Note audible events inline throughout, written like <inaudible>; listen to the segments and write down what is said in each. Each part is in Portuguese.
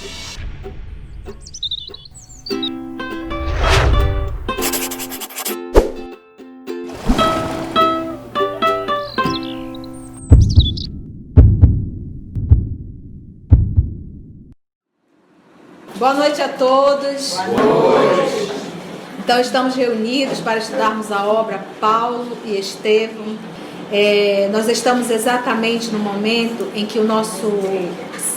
Boa noite a todos. Boa noite. Então estamos reunidos para estudarmos a obra Paulo e Estevão. É, nós estamos exatamente no momento em que o nosso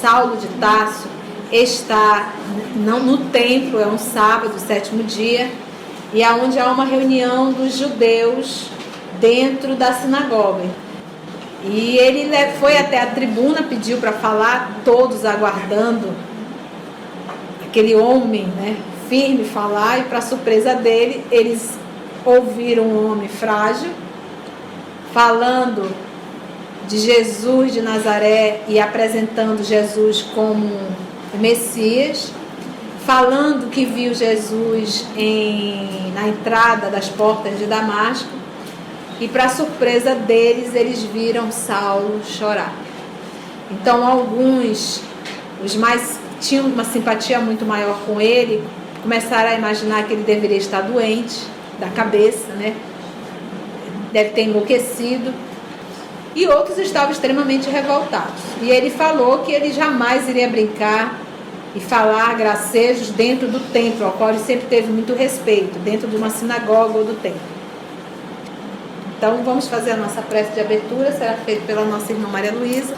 Saulo de Tasso está não no templo, é um sábado, sétimo dia, e aonde há uma reunião dos judeus dentro da sinagoga. E ele foi até a tribuna, pediu para falar, todos aguardando aquele homem, né, firme falar e para surpresa dele, eles ouviram um homem frágil falando de Jesus de Nazaré e apresentando Jesus como Messias, falando que viu Jesus em, na entrada das portas de Damasco, e para surpresa deles, eles viram Saulo chorar. Então, alguns, os mais tinham uma simpatia muito maior com ele, começaram a imaginar que ele deveria estar doente da cabeça, né? Deve ter enlouquecido. E outros estavam extremamente revoltados. E ele falou que ele jamais iria brincar e falar gracejos dentro do templo, ao qual ele sempre teve muito respeito, dentro de uma sinagoga ou do templo. Então vamos fazer a nossa prece de abertura, será feita pela nossa irmã Maria Luísa.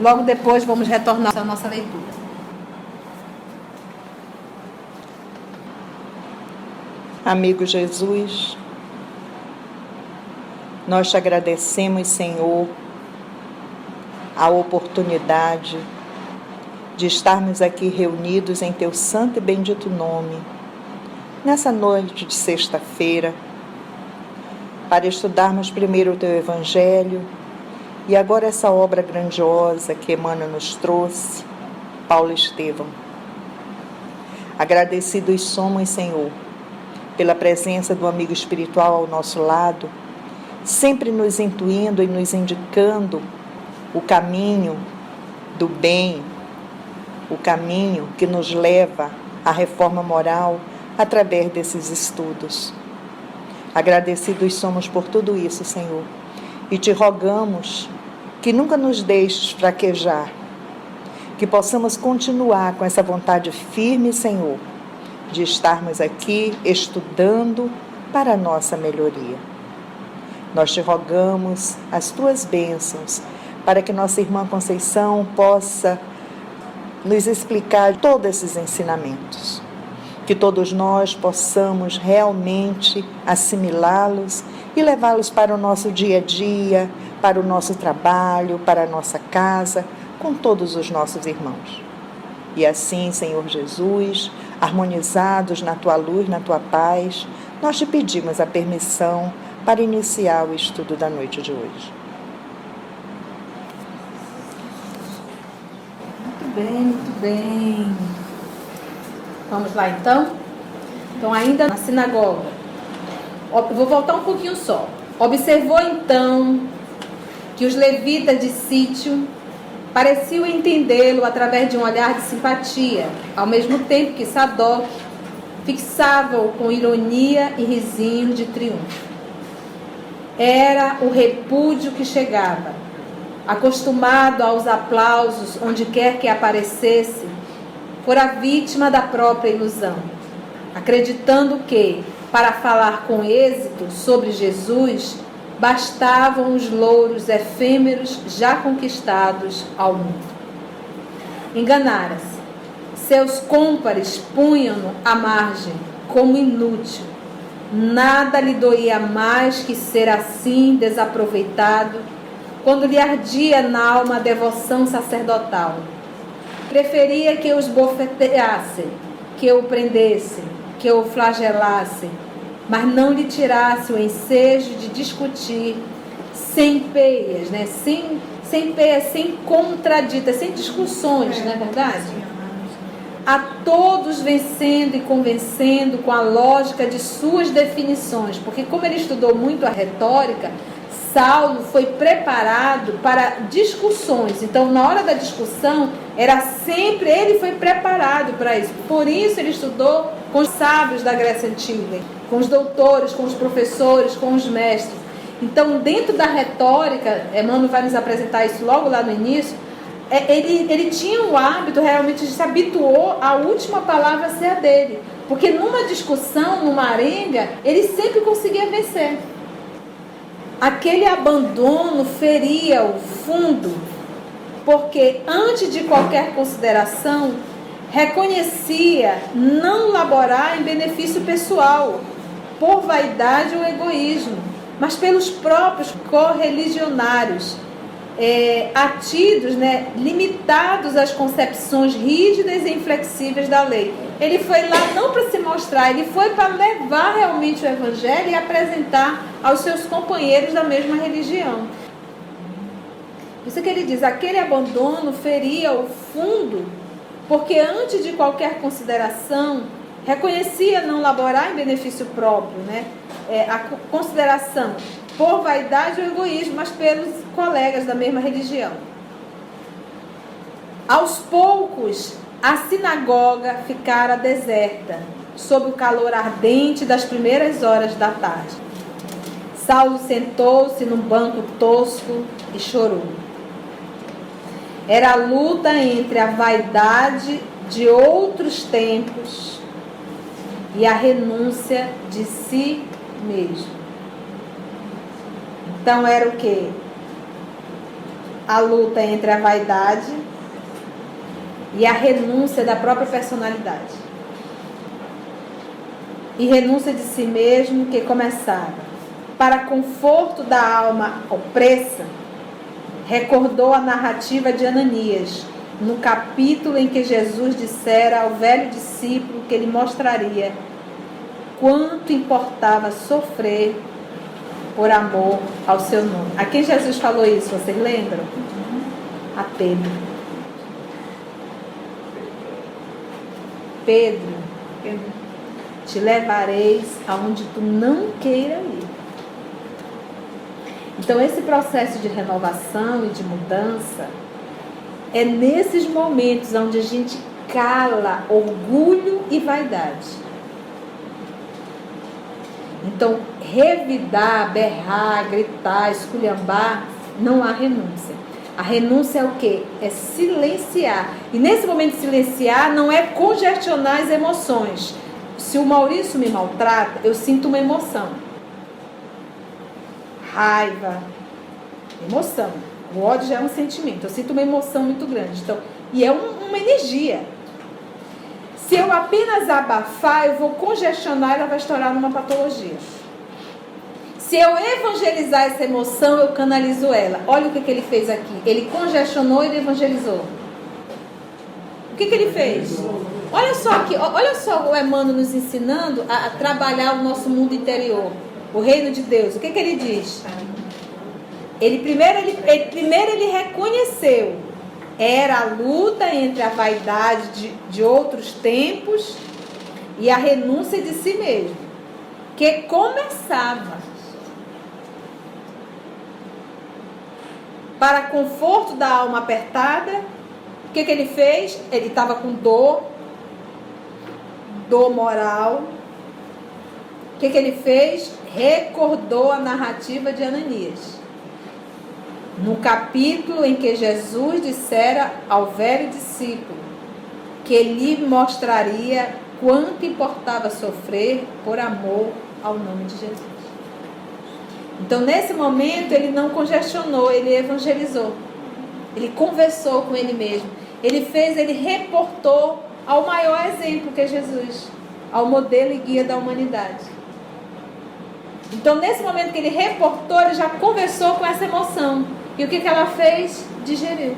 Logo depois vamos retornar à nossa leitura. Amigo Jesus, nós te agradecemos, Senhor, a oportunidade de estarmos aqui reunidos em teu santo e bendito nome, nessa noite de sexta-feira, para estudarmos primeiro o teu Evangelho e agora essa obra grandiosa que Emmanuel nos trouxe, Paulo Estevão. Agradecidos somos, Senhor, pela presença do amigo espiritual ao nosso lado, sempre nos intuindo e nos indicando o caminho do bem, o caminho que nos leva à reforma moral através desses estudos. Agradecidos somos por tudo isso, Senhor, e te rogamos que nunca nos deixes fraquejar, que possamos continuar com essa vontade firme, Senhor, de estarmos aqui estudando para a nossa melhoria. Nós te rogamos as tuas bênçãos para que nossa irmã Conceição possa nos explicar todos esses ensinamentos. Que todos nós possamos realmente assimilá-los e levá-los para o nosso dia a dia, para o nosso trabalho, para a nossa casa, com todos os nossos irmãos. E assim, Senhor Jesus, harmonizados na tua luz, na tua paz, nós te pedimos a permissão para iniciar o estudo da noite de hoje. Muito bem, muito bem. Vamos lá então? Então, ainda na sinagoga. Vou voltar um pouquinho só. Observou então que os levitas de sítio Pareciam entendê-lo através de um olhar de simpatia, ao mesmo tempo que Sadoc fixava-o com ironia e risinho de triunfo. Era o repúdio que chegava. Acostumado aos aplausos onde quer que aparecesse, fora vítima da própria ilusão, acreditando que, para falar com êxito sobre Jesus, bastavam os louros efêmeros já conquistados ao mundo. Enganara-se. Seus cômpares punham-no à margem, como inútil. Nada lhe doía mais que ser assim desaproveitado, quando lhe ardia na alma a devoção sacerdotal. Preferia que os bofeteassem, que o prendessem, que o flagelassem, mas não lhe tirasse o ensejo de discutir sem peias, né? sem, sem peias, sem contraditas, sem discussões, não é verdade? A todos vencendo e convencendo com a lógica de suas definições, porque como ele estudou muito a retórica, Saulo foi preparado para discussões. Então, na hora da discussão, Era sempre, ele foi preparado para isso. Por isso ele estudou com os sábios da Grécia Antiga, com os doutores, com os professores, com os mestres. Então, dentro da retórica, Emmanuel vai nos apresentar isso logo lá no início, é, ele, ele tinha o hábito realmente de se habituou a última palavra ser a dele. Porque numa discussão, numa arenga, ele sempre conseguia vencer. Aquele abandono feria o fundo, porque antes de qualquer consideração, reconhecia não laborar em benefício pessoal, por vaidade ou egoísmo, mas pelos próprios correligionários, é, atidos, né, limitados às concepções rígidas e inflexíveis da lei. Ele foi lá não para se mostrar, ele foi para levar realmente o evangelho e apresentar aos seus companheiros da mesma religião. Isso que ele diz, aquele abandono feria o fundo, porque antes de qualquer consideração, reconhecia não laborar em benefício próprio, né? É, a consideração por vaidade ou egoísmo, mas pelos colegas da mesma religião. Aos poucos, a sinagoga ficara deserta, sob o calor ardente das primeiras horas da tarde. Saulo sentou-se num banco tosco e chorou. Era a luta entre a vaidade de outros tempos e a renúncia de si mesmo. Então era o que? A luta entre a vaidade e a renúncia da própria personalidade. E renúncia de si mesmo que começava. Para conforto da alma opressa, recordou a narrativa de Ananias, no capítulo em que Jesus dissera ao velho discípulo que ele mostraria quanto importava sofrer por amor ao seu nome. A quem Jesus falou isso, vocês lembram? A Pedro. Pedro, te levareis aonde tu não queira ir. Então, esse processo de renovação e de mudança é nesses momentos onde a gente cala orgulho e vaidade. Então, revidar, berrar, gritar, esculhambar, não há renúncia. A renúncia é o quê? É silenciar. E nesse momento de silenciar, não é congestionar as emoções. Se o Maurício me maltrata, eu sinto uma emoção. Raiva, emoção. O ódio já é um sentimento. Eu sinto uma emoção muito grande. Então, e é um, uma energia. Se eu apenas abafar, eu vou congestionar e ela vai estourar numa patologia. Se eu evangelizar essa emoção, eu canalizo ela. Olha o que, que ele fez aqui. Ele congestionou e ele evangelizou. O que, que ele fez? Olha só aqui, olha só o Emmanuel nos ensinando a, a trabalhar o nosso mundo interior, o reino de Deus. O que, que ele diz? Ele primeiro ele, ele primeiro ele reconheceu era a luta entre a vaidade de, de outros tempos e a renúncia de si mesmo, que começava para conforto da alma apertada. O que, que ele fez? Ele estava com dor, dor moral. O que, que ele fez? Recordou a narrativa de Ananias no capítulo em que Jesus dissera ao velho discípulo que lhe mostraria quanto importava sofrer por amor ao nome de Jesus. Então, nesse momento, ele não congestionou, ele evangelizou. Ele conversou com ele mesmo. Ele fez, ele reportou ao maior exemplo que é Jesus, ao modelo e guia da humanidade. Então, nesse momento que ele reportou, ele já conversou com essa emoção. E o que, que ela fez? Digeriu.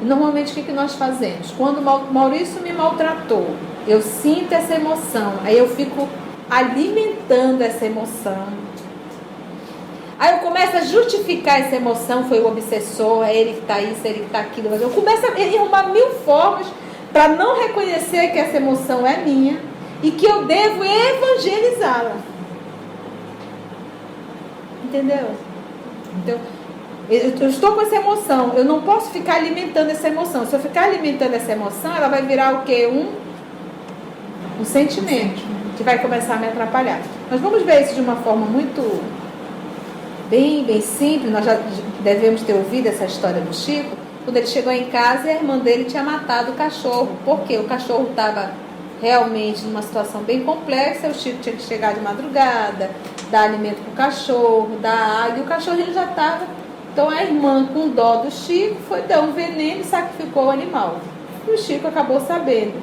Normalmente o que, que nós fazemos? Quando Maurício me maltratou, eu sinto essa emoção, aí eu fico alimentando essa emoção. Aí eu começo a justificar essa emoção, foi o obsessor, é ele que está isso, é ele que está aquilo. Eu começo a arrumar mil formas para não reconhecer que essa emoção é minha e que eu devo evangelizá-la. Entendeu? Então, Eu estou com essa emoção, eu não posso ficar alimentando essa emoção. Se eu ficar alimentando essa emoção, ela vai virar o quê? Um, um sentimento que vai começar a me atrapalhar. Nós vamos ver isso de uma forma muito bem, bem simples. Nós já devemos ter ouvido essa história do Chico. Quando ele chegou em casa a irmã dele tinha matado o cachorro. Por quê? O cachorro estava realmente numa situação bem complexa. O Chico tinha que chegar de madrugada, dar alimento para o cachorro, dar água, e o cachorrinho já estava. Então a irmã, com dó do Chico, foi dar um veneno e sacrificou o animal. E o Chico acabou sabendo.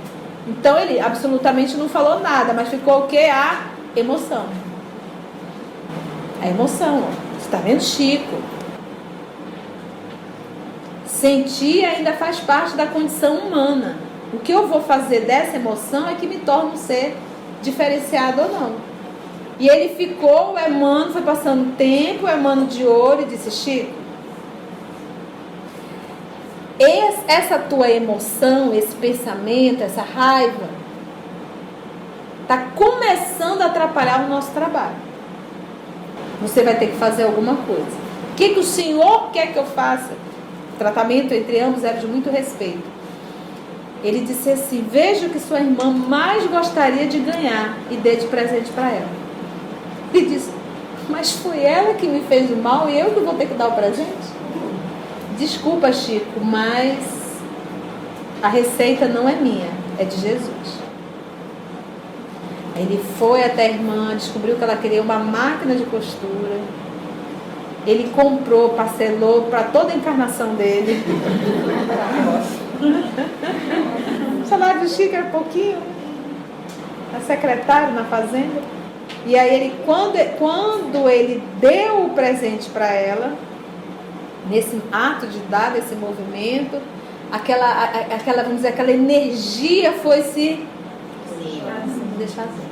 Então ele absolutamente não falou nada, mas ficou o que? A emoção. A emoção. Você está vendo Chico? Sentir ainda faz parte da condição humana. O que eu vou fazer dessa emoção é que me torna um ser diferenciado ou não. E ele ficou, o Emmanuel foi passando tempo, o Emmanuel de ouro, e disse: Chico, essa tua emoção, esse pensamento, essa raiva, está começando a atrapalhar o nosso trabalho. Você vai ter que fazer alguma coisa. O que, que o Senhor quer que eu faça? O tratamento entre ambos era de muito respeito. Ele disse assim: Veja o que sua irmã mais gostaria de ganhar e dê de presente para ela. Ele disse: Mas foi ela que me fez o mal e eu que vou ter que dar o presente? Desculpa, Chico, mas a receita não é minha, é de Jesus. Ele foi até a irmã, descobriu que ela queria uma máquina de costura. Ele comprou, parcelou para toda a encarnação dele. <laughs> <laughs> salário do Chico era pouquinho. A secretária na fazenda. E aí ele, quando, quando ele deu o presente para ela, nesse ato de dar esse movimento, aquela, aquela, vamos dizer, aquela energia foi se desfazer.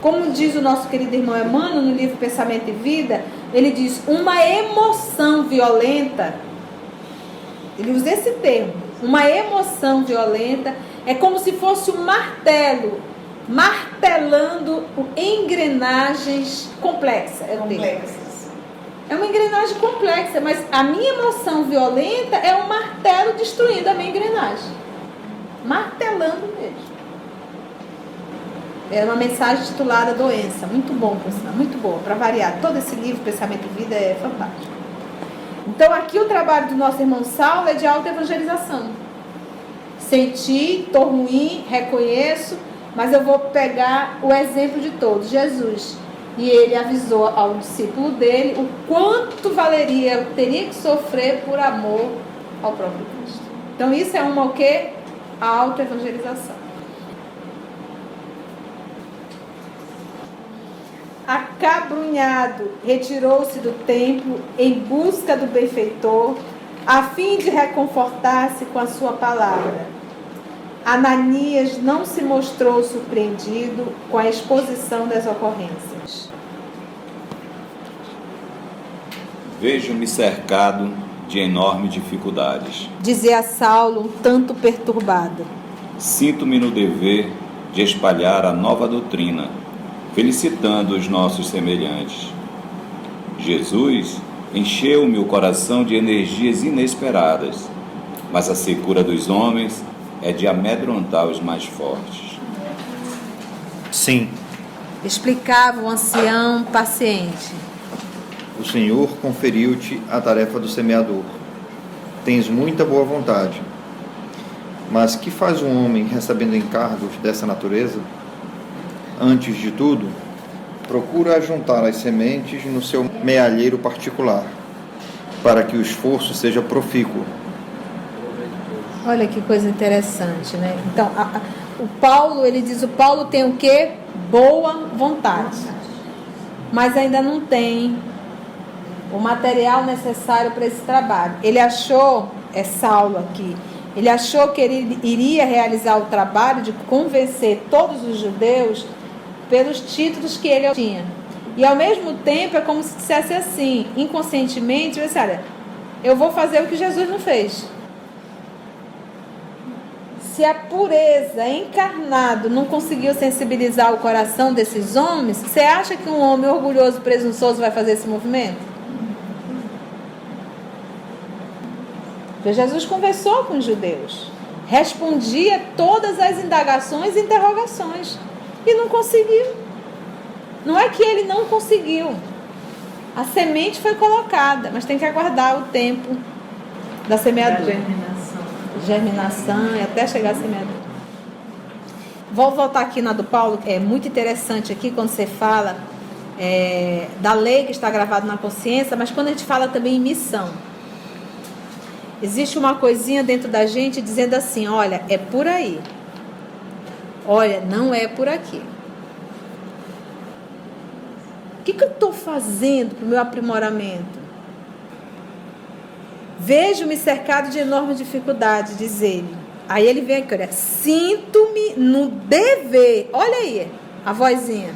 Como diz o nosso querido irmão Emmanuel no livro Pensamento e Vida, ele diz: uma emoção violenta, ele usa esse termo, uma emoção violenta é como se fosse um martelo martelando engrenagens complexas. É complexas. É uma engrenagem complexa, mas a minha emoção violenta é um martelo destruindo a minha engrenagem. Martelando mesmo. É uma mensagem titulada Doença. Muito bom, pessoal. Muito boa. Para variar. Todo esse livro, Pensamento e Vida, é fantástico. Então, aqui o trabalho do nosso irmão Saulo é de auto-evangelização. Senti, estou ruim, reconheço, mas eu vou pegar o exemplo de todos. Jesus e ele avisou ao discípulo dele o quanto valeria, teria que sofrer por amor ao próprio Cristo. Então isso é uma o quê? A autoevangelização. Acabrunhado, retirou-se do templo em busca do benfeitor, a fim de reconfortar-se com a sua palavra. Ananias não se mostrou surpreendido com a exposição das ocorrências. Vejo-me cercado de enormes dificuldades. Dizia Saulo, um tanto perturbado. Sinto-me no dever de espalhar a nova doutrina, felicitando os nossos semelhantes. Jesus encheu meu coração de energias inesperadas, mas a secura dos homens é de amedrontar os mais fortes. Sim. Explicava o ancião paciente. O Senhor conferiu-te a tarefa do semeador. Tens muita boa vontade. Mas que faz um homem recebendo encargos dessa natureza? Antes de tudo, procura juntar as sementes no seu mealheiro particular, para que o esforço seja profícuo Olha que coisa interessante, né? Então, a, a, o Paulo, ele diz, o Paulo tem o quê? Boa vontade. Mas ainda não tem o material necessário para esse trabalho. Ele achou, é Saulo aqui, ele achou que ele iria realizar o trabalho de convencer todos os judeus pelos títulos que ele tinha. E ao mesmo tempo é como se dissesse assim, inconscientemente, você olha, eu vou fazer o que Jesus não fez. Se a pureza encarnado não conseguiu sensibilizar o coração desses homens, você acha que um homem orgulhoso, presunçoso vai fazer esse movimento? Porque Jesus conversou com os judeus, respondia todas as indagações e interrogações e não conseguiu. Não é que ele não conseguiu. A semente foi colocada, mas tem que aguardar o tempo da semeadura. Da germinação. Germinação e até chegar a semeadura. Vou voltar aqui na do Paulo, que é muito interessante aqui quando você fala é, da lei que está gravada na consciência, mas quando a gente fala também em missão. Existe uma coisinha dentro da gente dizendo assim: olha, é por aí. Olha, não é por aqui. O que, que eu estou fazendo para o meu aprimoramento? Vejo-me cercado de enorme dificuldade, diz ele. Aí ele vem aqui, olha, sinto-me no dever, olha aí, a vozinha,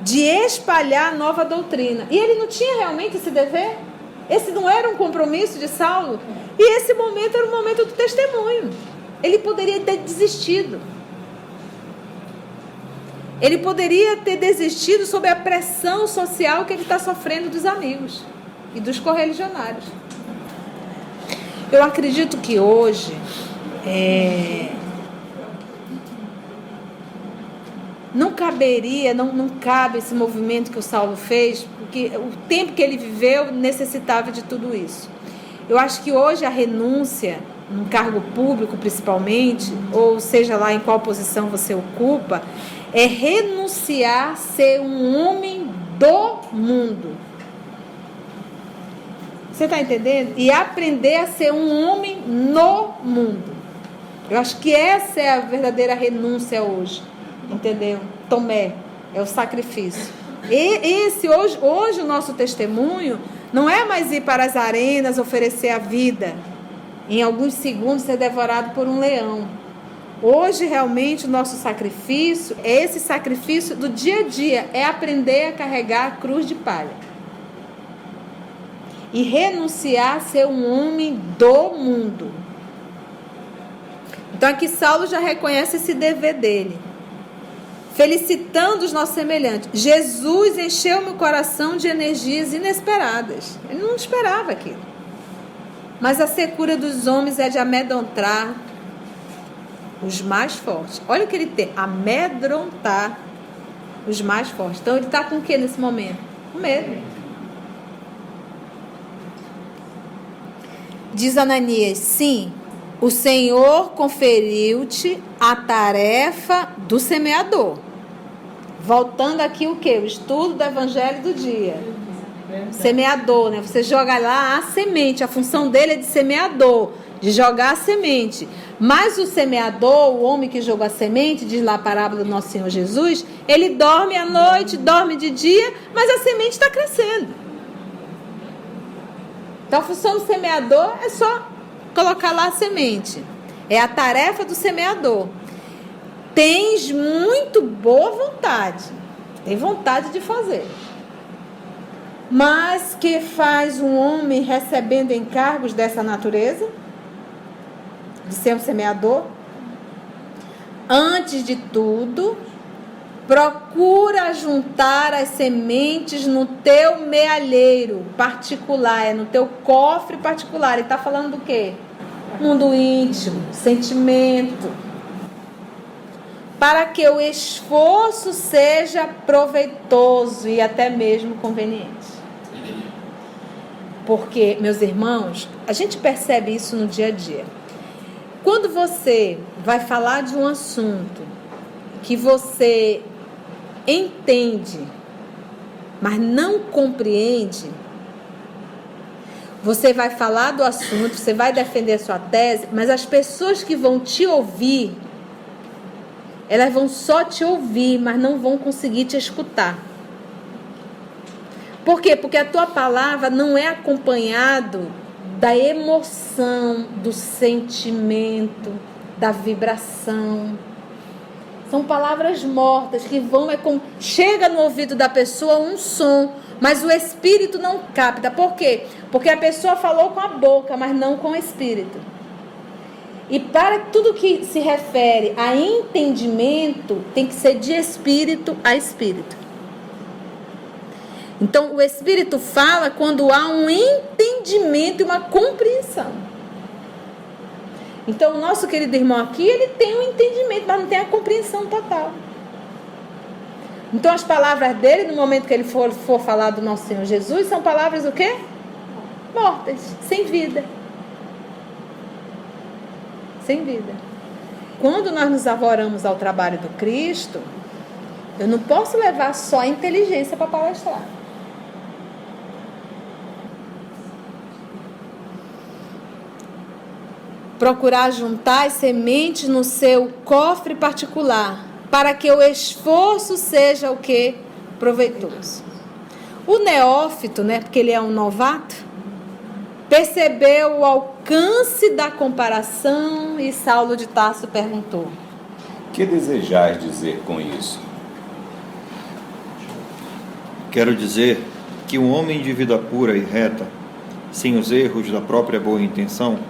de espalhar nova doutrina. E ele não tinha realmente esse dever? Esse não era um compromisso de Saulo? E esse momento era o momento do testemunho. Ele poderia ter desistido. Ele poderia ter desistido sob a pressão social que ele está sofrendo dos amigos e dos correligionários. Eu acredito que hoje é, não caberia, não, não cabe esse movimento que o Saulo fez, porque o tempo que ele viveu necessitava de tudo isso. Eu acho que hoje a renúncia, num cargo público principalmente, ou seja lá em qual posição você ocupa, é renunciar a ser um homem do mundo. Você está entendendo? E aprender a ser um homem no mundo. Eu acho que essa é a verdadeira renúncia hoje. Entendeu? Tomé é o sacrifício. E esse hoje, hoje o nosso testemunho não é mais ir para as arenas oferecer a vida, em alguns segundos ser devorado por um leão. Hoje realmente o nosso sacrifício é esse sacrifício do dia a dia, é aprender a carregar a cruz de palha e renunciar a ser um homem do mundo. Então aqui Saulo já reconhece esse dever dele. Felicitando os nossos semelhantes. Jesus encheu meu coração de energias inesperadas. Ele não esperava aquilo. Mas a secura dos homens é de amedrontar os mais fortes. Olha o que ele tem: amedrontar os mais fortes. Então ele está com o que nesse momento? Com medo. Diz Ananias: sim, o Senhor conferiu-te a tarefa do semeador. Voltando aqui o que? O estudo do evangelho do dia. Semeador, né? Você joga lá a semente, a função dele é de semeador, de jogar a semente. Mas o semeador, o homem que jogou a semente, diz lá a parábola do nosso Senhor Jesus, ele dorme à noite, dorme de dia, mas a semente está crescendo. Então a função do semeador é só colocar lá a semente. É a tarefa do semeador. Tens muito boa vontade. Tem vontade de fazer. Mas que faz um homem recebendo encargos dessa natureza? De ser um semeador? Antes de tudo, Procura juntar as sementes no teu mealheiro particular, é no teu cofre particular. Ele está falando do quê? Mundo íntimo, sentimento. Para que o esforço seja proveitoso e até mesmo conveniente. Porque, meus irmãos, a gente percebe isso no dia a dia. Quando você vai falar de um assunto que você entende, mas não compreende, você vai falar do assunto, você vai defender a sua tese, mas as pessoas que vão te ouvir, elas vão só te ouvir, mas não vão conseguir te escutar. Por quê? Porque a tua palavra não é acompanhado da emoção, do sentimento, da vibração. São palavras mortas que vão é com chega no ouvido da pessoa um som, mas o espírito não capta. Por quê? Porque a pessoa falou com a boca, mas não com o espírito. E para tudo que se refere a entendimento, tem que ser de espírito a espírito. Então, o Espírito fala quando há um entendimento e uma compreensão. Então, o nosso querido irmão aqui, ele tem um entendimento, mas não tem a compreensão total. Então, as palavras dele, no momento que ele for, for falar do nosso Senhor Jesus, são palavras o quê? Mortas, sem vida. Sem vida. Quando nós nos avoramos ao trabalho do Cristo, eu não posso levar só a inteligência para palestrar. Procurar juntar as sementes no seu cofre particular, para que o esforço seja o que? Proveitoso. O neófito, né, porque ele é um novato, percebeu o alcance da comparação e Saulo de Tarso perguntou: Que desejais dizer com isso? Quero dizer que um homem de vida pura e reta, sem os erros da própria boa intenção,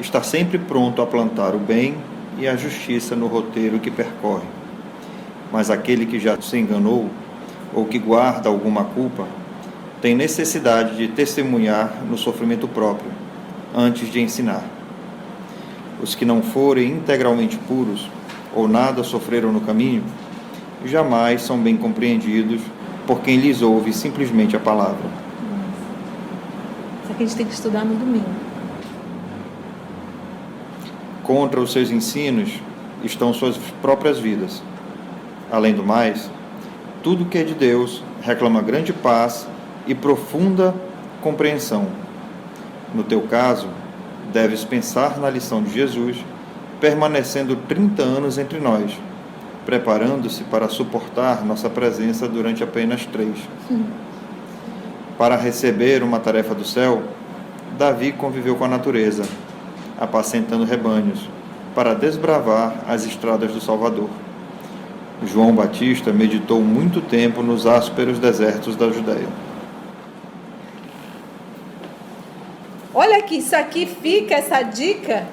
está sempre pronto a plantar o bem e a justiça no roteiro que percorre. Mas aquele que já se enganou ou que guarda alguma culpa, tem necessidade de testemunhar no sofrimento próprio, antes de ensinar. Os que não forem integralmente puros ou nada sofreram no caminho, jamais são bem compreendidos por quem lhes ouve simplesmente a palavra. Isso aqui a gente tem que estudar no domingo. Contra os seus ensinos estão suas próprias vidas. Além do mais, tudo que é de Deus reclama grande paz e profunda compreensão. No teu caso, deves pensar na lição de Jesus, permanecendo 30 anos entre nós preparando-se para suportar nossa presença durante apenas três. Para receber uma tarefa do céu, Davi conviveu com a natureza, apacentando rebanhos, para desbravar as estradas do Salvador. João Batista meditou muito tempo nos ásperos desertos da Judéia. Olha aqui, isso aqui fica essa dica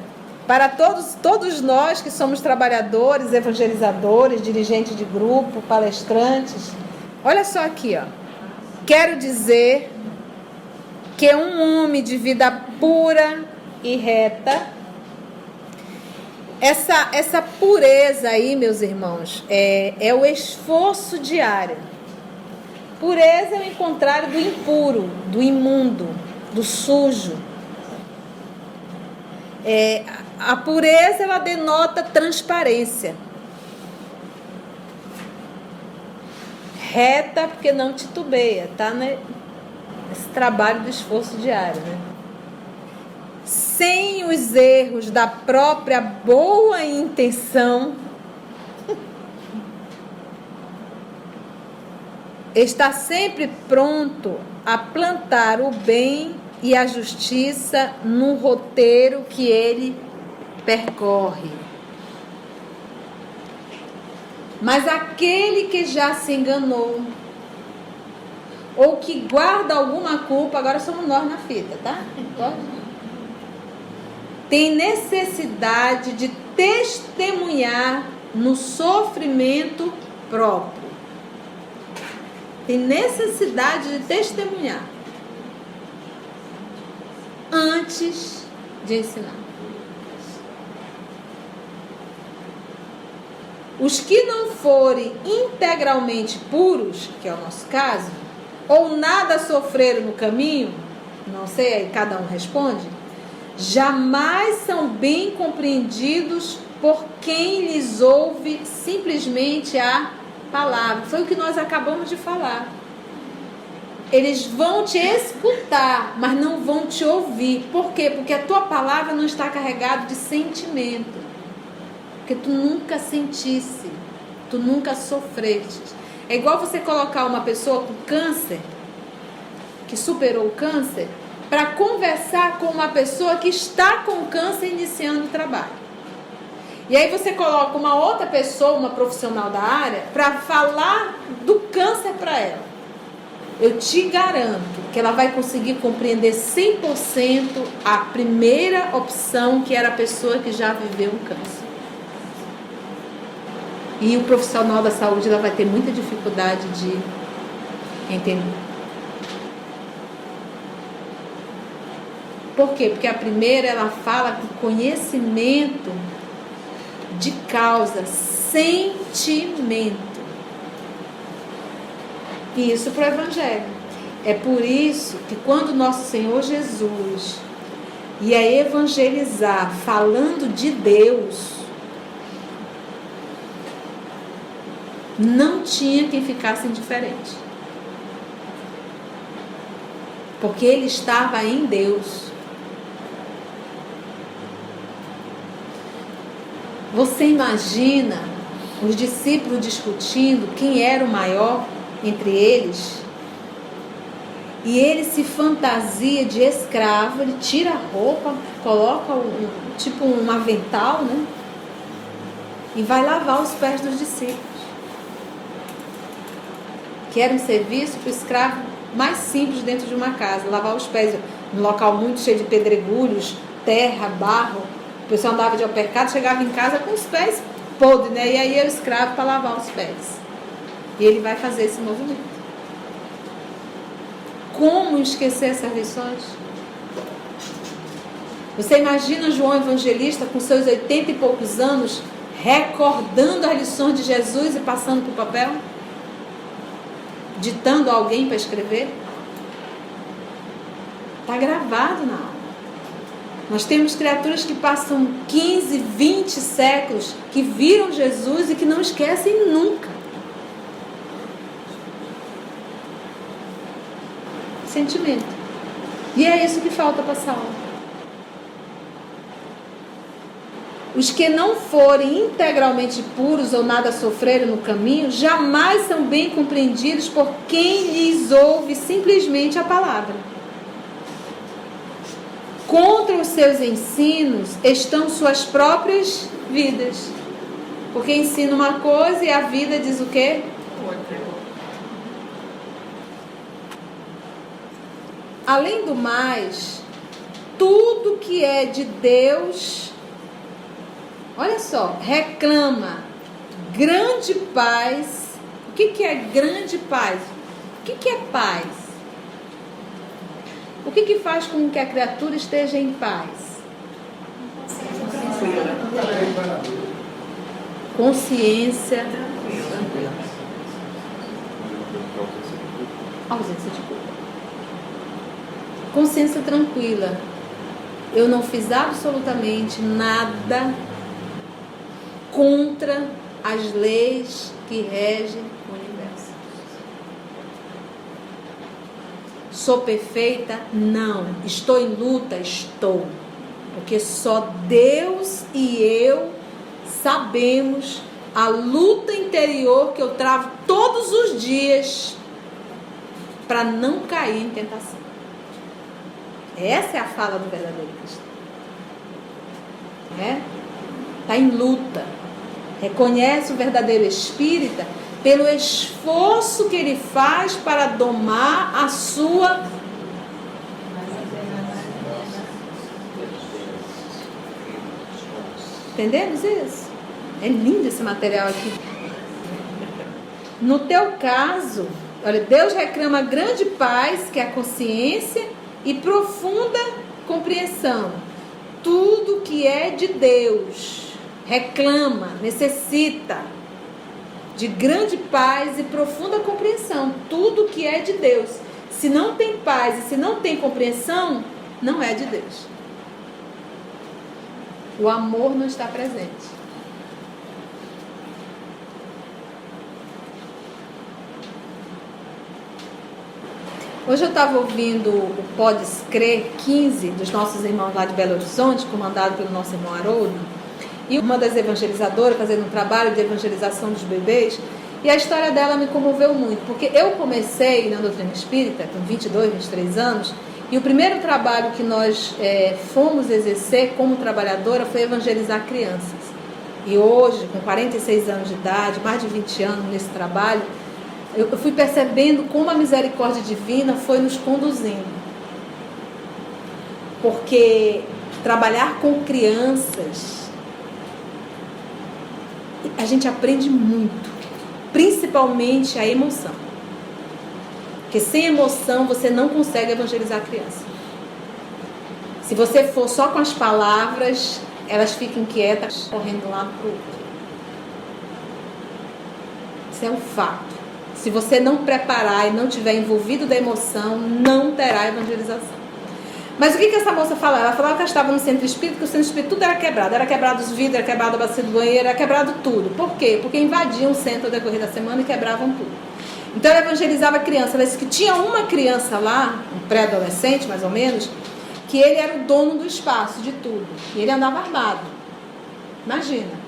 para todos, todos nós que somos trabalhadores, evangelizadores, dirigentes de grupo, palestrantes. Olha só aqui, ó. Quero dizer que um homem de vida pura e reta, essa, essa pureza aí, meus irmãos, é, é o esforço diário. Pureza é o contrário do impuro, do imundo, do sujo. É, a pureza ela denota transparência. Reta porque não titubeia, tá né? Esse trabalho do esforço diário, né? Sem os erros da própria boa intenção, está sempre pronto a plantar o bem e a justiça no roteiro que ele percorre. Mas aquele que já se enganou, ou que guarda alguma culpa, agora somos nós na fita, tá? Tem necessidade de testemunhar no sofrimento próprio. Tem necessidade de testemunhar antes de ensinar. Os que não forem integralmente puros, que é o nosso caso, ou nada sofreram no caminho, não sei, aí cada um responde, jamais são bem compreendidos por quem lhes ouve simplesmente a palavra. Foi o que nós acabamos de falar. Eles vão te escutar, mas não vão te ouvir. Por quê? Porque a tua palavra não está carregada de sentimento porque tu nunca sentisse, tu nunca sofreste. É igual você colocar uma pessoa com câncer, que superou o câncer, para conversar com uma pessoa que está com câncer iniciando o trabalho. E aí você coloca uma outra pessoa, uma profissional da área, para falar do câncer para ela. Eu te garanto que ela vai conseguir compreender 100% a primeira opção, que era a pessoa que já viveu um câncer. E o profissional da saúde ela vai ter muita dificuldade de entender. Por quê? Porque a primeira ela fala com conhecimento de causa, sentimento. E isso para o Evangelho. É por isso que quando nosso Senhor Jesus ia evangelizar falando de Deus, não tinha quem ficasse indiferente. Porque ele estava em Deus. Você imagina os discípulos discutindo quem era o maior entre eles? E ele se fantasia de escravo, ele tira a roupa, coloca um, tipo um avental, né? E vai lavar os pés dos discípulos. Que era um serviço para o escravo mais simples dentro de uma casa, lavar os pés. Num local muito cheio de pedregulhos, terra, barro. O pessoal andava de alpercado, chegava em casa com os pés podres, né? E aí era o escravo para lavar os pés. E ele vai fazer esse movimento. Como esquecer essas lições? Você imagina João Evangelista com seus oitenta e poucos anos recordando as lições de Jesus e passando para o papel? Ditando alguém para escrever? Está gravado na alma. Nós temos criaturas que passam 15, 20 séculos, que viram Jesus e que não esquecem nunca. sentimento. E é isso que falta para Saulo. Os que não forem integralmente puros ou nada sofreram no caminho, jamais são bem compreendidos por quem lhes ouve simplesmente a palavra. Contra os seus ensinos estão suas próprias vidas. Porque ensina uma coisa e a vida diz o quê? Além do mais, tudo que é de Deus, olha só, reclama grande paz. O que, que é grande paz? O que, que é paz? O que, que faz com que a criatura esteja em paz? Consciência. Ausência de culpa consciência tranquila. Eu não fiz absolutamente nada contra as leis que regem o universo. Sou perfeita? Não. Estou em luta? Estou. Porque só Deus e eu sabemos a luta interior que eu travo todos os dias para não cair em tentação. Essa é a fala do verdadeiro cristão. Está Tá em luta. Reconhece o verdadeiro espírita pelo esforço que ele faz para domar a sua Entendemos isso? É lindo esse material aqui. No teu caso, olha, Deus reclama grande paz, que é a consciência, e profunda compreensão. Tudo que é de Deus reclama, necessita de grande paz e profunda compreensão. Tudo que é de Deus. Se não tem paz e se não tem compreensão, não é de Deus. O amor não está presente. Hoje eu estava ouvindo o Podes Crer 15 dos nossos irmãos lá de Belo Horizonte, comandado pelo nosso irmão Haroldo, e uma das evangelizadoras fazendo um trabalho de evangelização dos bebês, e a história dela me comoveu muito, porque eu comecei na doutrina espírita com 22, 23 anos, e o primeiro trabalho que nós é, fomos exercer como trabalhadora foi evangelizar crianças. E hoje, com 46 anos de idade, mais de 20 anos nesse trabalho, eu fui percebendo como a misericórdia divina foi nos conduzindo. Porque trabalhar com crianças, a gente aprende muito, principalmente a emoção. Porque sem emoção você não consegue evangelizar a criança. Se você for só com as palavras, elas ficam quietas, correndo de um lado para o outro. Isso é um fato. Se você não preparar e não tiver envolvido da emoção, não terá evangelização. Mas o que, que essa moça falava? Ela falava que ela estava no centro espírita, que o centro espírita tudo era quebrado. Era quebrado os vidros, era quebrado a bacia do banheiro, era quebrado tudo. Por quê? Porque invadiam o centro ao decorrer da semana e quebravam tudo. Então ela evangelizava criança. Ela disse que tinha uma criança lá, um pré-adolescente mais ou menos, que ele era o dono do espaço, de tudo. E ele andava armado. Imagina.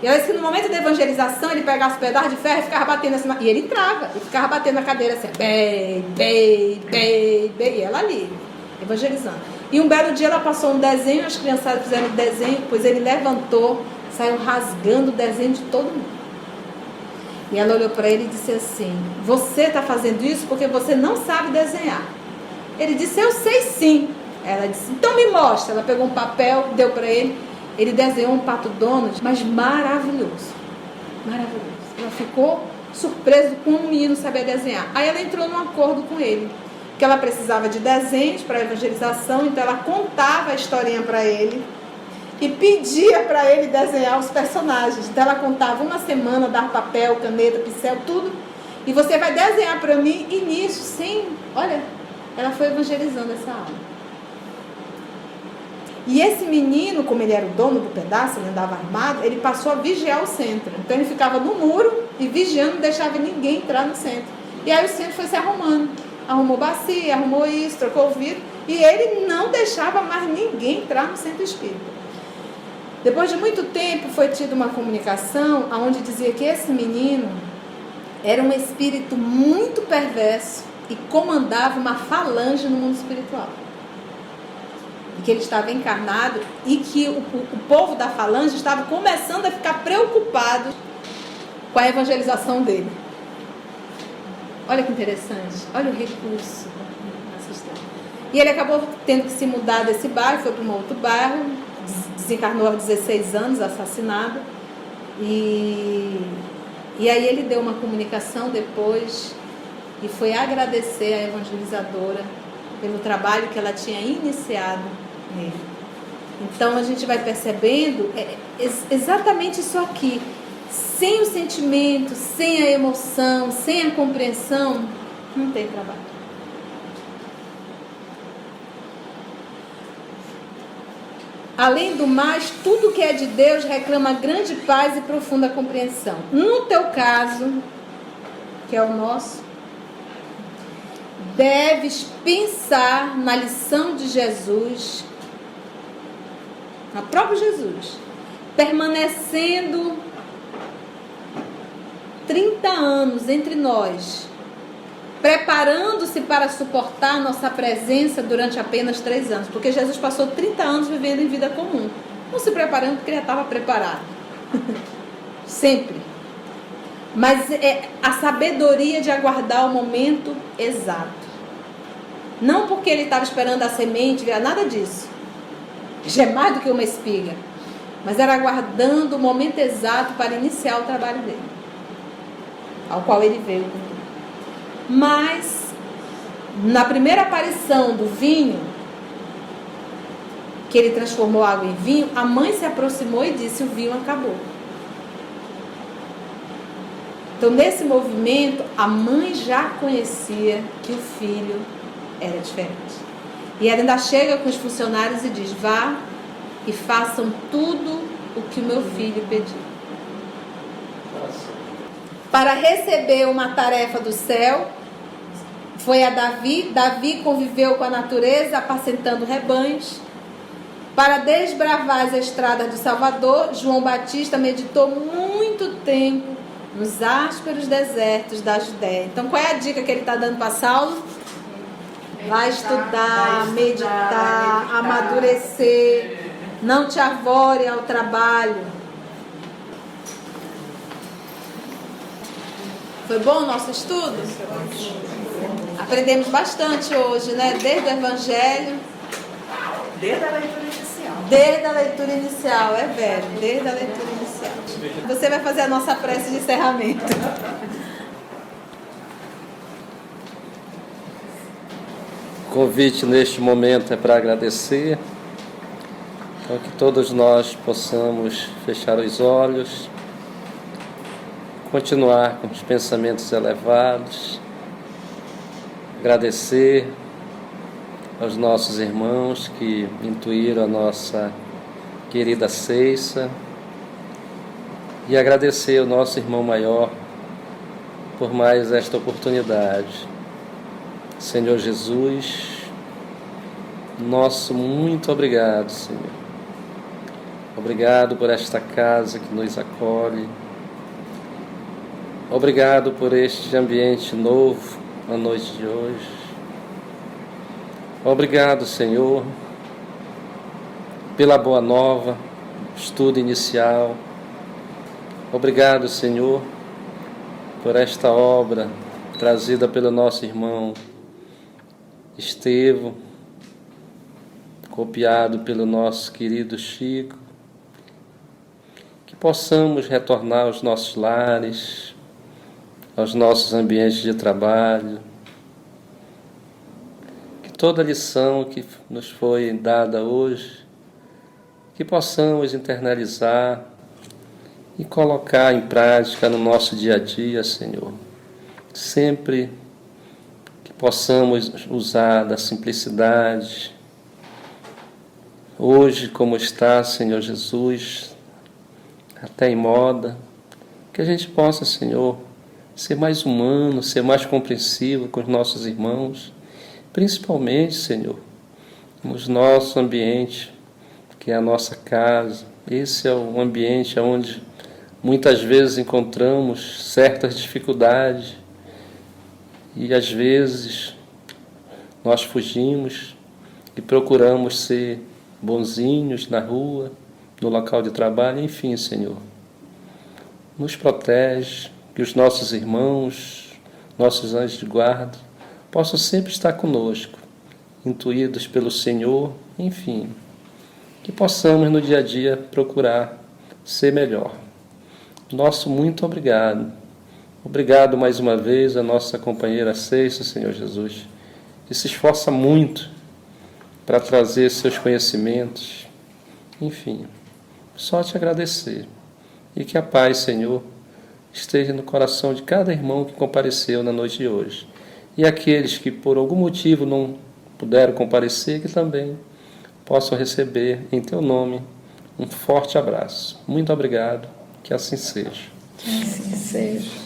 E ela disse que no momento da evangelização ele pegava os pedaços de ferro e ficava batendo assim. E ele entrava, e ficava batendo na cadeira assim, bem, bem, bem, bem. E ela ali, evangelizando. E um belo dia ela passou um desenho, as criançadas fizeram o desenho, pois ele levantou, saiu rasgando o desenho de todo mundo. E ela olhou para ele e disse assim: Você está fazendo isso porque você não sabe desenhar. Ele disse: Eu sei sim. Ela disse: Então me mostra. Ela pegou um papel, deu para ele. Ele desenhou um pato Donald, mas maravilhoso. Maravilhoso. Ela ficou surpresa com o menino saber desenhar. Aí ela entrou num acordo com ele. Que ela precisava de desenhos para evangelização, então ela contava a historinha para ele e pedia para ele desenhar os personagens. Então ela contava uma semana, dar papel, caneta, pincel, tudo. E você vai desenhar para mim e nisso, sim, olha, ela foi evangelizando essa aula. E esse menino, como ele era o dono do pedaço, ele andava armado, ele passou a vigiar o centro. Então ele ficava no muro e vigiando, não deixava ninguém entrar no centro. E aí o centro foi se arrumando. Arrumou bacia, arrumou isso, trocou o vidro. E ele não deixava mais ninguém entrar no centro espírita. Depois de muito tempo foi tida uma comunicação onde dizia que esse menino era um espírito muito perverso e comandava uma falange no mundo espiritual que ele estava encarnado e que o, o povo da falange estava começando a ficar preocupado com a evangelização dele. Olha que interessante, olha o recurso. E ele acabou tendo que se mudar desse bairro, foi para um outro bairro, desencarnou aos 16 anos, assassinado. E, e aí ele deu uma comunicação depois e foi agradecer a evangelizadora pelo trabalho que ela tinha iniciado nele. Então a gente vai percebendo é, exatamente isso aqui. Sem o sentimento, sem a emoção, sem a compreensão, não tem trabalho. Além do mais, tudo que é de Deus reclama grande paz e profunda compreensão. No teu caso, que é o nosso, deves pensar na lição de Jesus a próprio Jesus, permanecendo 30 anos entre nós, preparando-se para suportar nossa presença durante apenas três anos, porque Jesus passou 30 anos vivendo em vida comum, não se preparando porque ele já estava preparado, <laughs> sempre. Mas é a sabedoria de aguardar o momento exato. Não porque ele estava esperando a semente, nada disso já é mais do que uma espiga. Mas era aguardando o momento exato para iniciar o trabalho dele, ao qual ele veio. Mas, na primeira aparição do vinho, que ele transformou água em vinho, a mãe se aproximou e disse: O vinho acabou. Então, nesse movimento, a mãe já conhecia que o filho era diferente. E ela ainda chega com os funcionários e diz: vá e façam tudo o que o meu filho pediu. Para receber uma tarefa do céu, foi a Davi. Davi conviveu com a natureza, apacentando rebanhos. Para desbravar as estradas do Salvador, João Batista meditou muito tempo nos ásperos desertos da Judéia. Então, qual é a dica que ele está dando para Saulo? Vai estudar, meditar, amadurecer. Não te avore ao trabalho. Foi bom o nosso estudo? Aprendemos bastante hoje, né? Desde o Evangelho. Desde a leitura inicial. Desde a leitura inicial, é velho. Desde a leitura inicial. Você vai fazer a nossa prece de encerramento. convite neste momento é para agradecer Então, que todos nós possamos fechar os olhos, continuar com os pensamentos elevados, agradecer aos nossos irmãos que intuíram a nossa querida Ceissa e agradecer ao nosso irmão maior por mais esta oportunidade. Senhor Jesus, nosso muito obrigado, Senhor. Obrigado por esta casa que nos acolhe. Obrigado por este ambiente novo na noite de hoje. Obrigado, Senhor, pela boa nova, estudo inicial. Obrigado, Senhor, por esta obra trazida pelo nosso irmão Estevo, copiado pelo nosso querido Chico. Que possamos retornar aos nossos lares, aos nossos ambientes de trabalho. Que toda lição que nos foi dada hoje, que possamos internalizar e colocar em prática no nosso dia a dia, Senhor. Sempre que possamos usar da simplicidade. Hoje, como está, Senhor Jesus, até em moda, que a gente possa, Senhor, ser mais humano, ser mais compreensivo com os nossos irmãos, principalmente, Senhor, no nosso ambiente, que é a nossa casa. Esse é o ambiente onde Muitas vezes encontramos certas dificuldades e às vezes nós fugimos e procuramos ser bonzinhos na rua, no local de trabalho, enfim, Senhor. Nos protege, que os nossos irmãos, nossos anjos de guarda, possam sempre estar conosco, intuídos pelo Senhor, enfim, que possamos no dia a dia procurar ser melhor. Nosso muito obrigado. Obrigado mais uma vez a nossa companheira Ceissa, Senhor Jesus, que se esforça muito para trazer seus conhecimentos. Enfim, só te agradecer. E que a paz, Senhor, esteja no coração de cada irmão que compareceu na noite de hoje. E aqueles que por algum motivo não puderam comparecer, que também possam receber em teu nome um forte abraço. Muito obrigado. Que assim seja. Que assim seja.